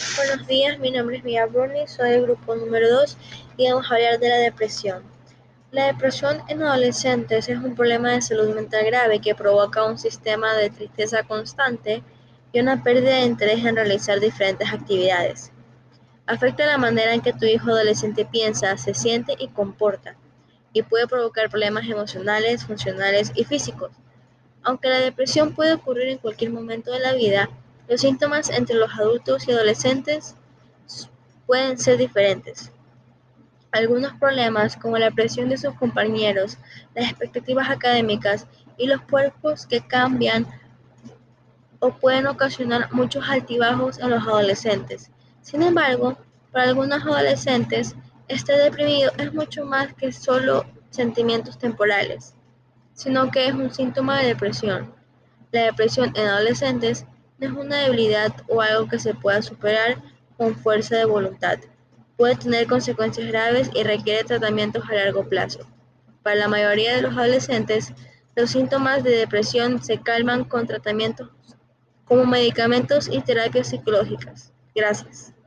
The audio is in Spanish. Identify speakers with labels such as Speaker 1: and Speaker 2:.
Speaker 1: Buenos días, mi nombre es Mia Bruni, soy del grupo número 2 y vamos a hablar de la depresión. La depresión en adolescentes es un problema de salud mental grave que provoca un sistema de tristeza constante y una pérdida de interés en realizar diferentes actividades. Afecta la manera en que tu hijo adolescente piensa, se siente y comporta, y puede provocar problemas emocionales, funcionales y físicos. Aunque la depresión puede ocurrir en cualquier momento de la vida, los síntomas entre los adultos y adolescentes pueden ser diferentes. Algunos problemas, como la presión de sus compañeros, las expectativas académicas y los cuerpos que cambian o pueden ocasionar muchos altibajos en los adolescentes. Sin embargo, para algunos adolescentes, estar deprimido es mucho más que solo sentimientos temporales, sino que es un síntoma de depresión. La depresión en adolescentes no es una debilidad o algo que se pueda superar con fuerza de voluntad. Puede tener consecuencias graves y requiere tratamientos a largo plazo. Para la mayoría de los adolescentes, los síntomas de depresión se calman con tratamientos como medicamentos y terapias psicológicas. Gracias.